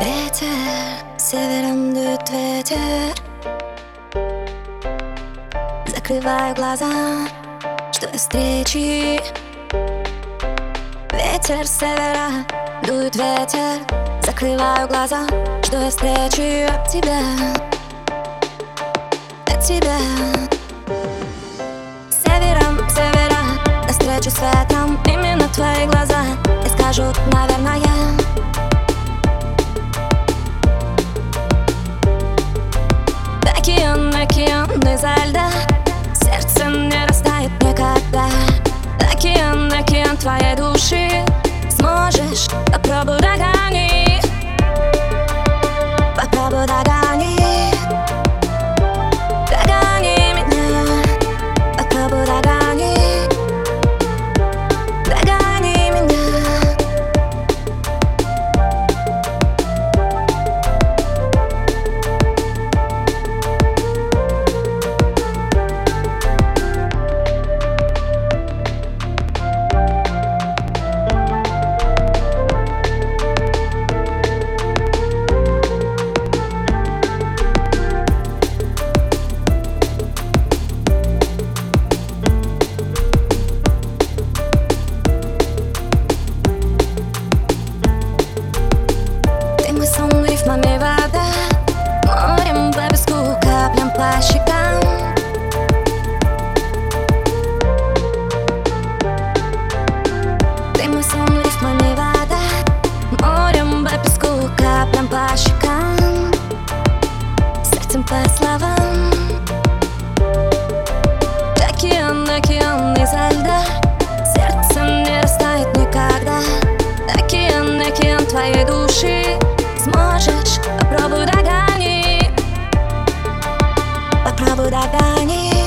Ветер, севером дует ветер. Закрываю глаза, жду встречи Ветер севера, дует ветер. Закрываю глаза, что я встречи от тебя. От тебя. Севером, севера, навстречу светом. Именно твои глаза. И скажут, наверное, океан по словам. Океан, океан изо льда. Сердце не растает никогда. Океан, океан твоей души. Сможешь, попробуй догони. Попробуй догони.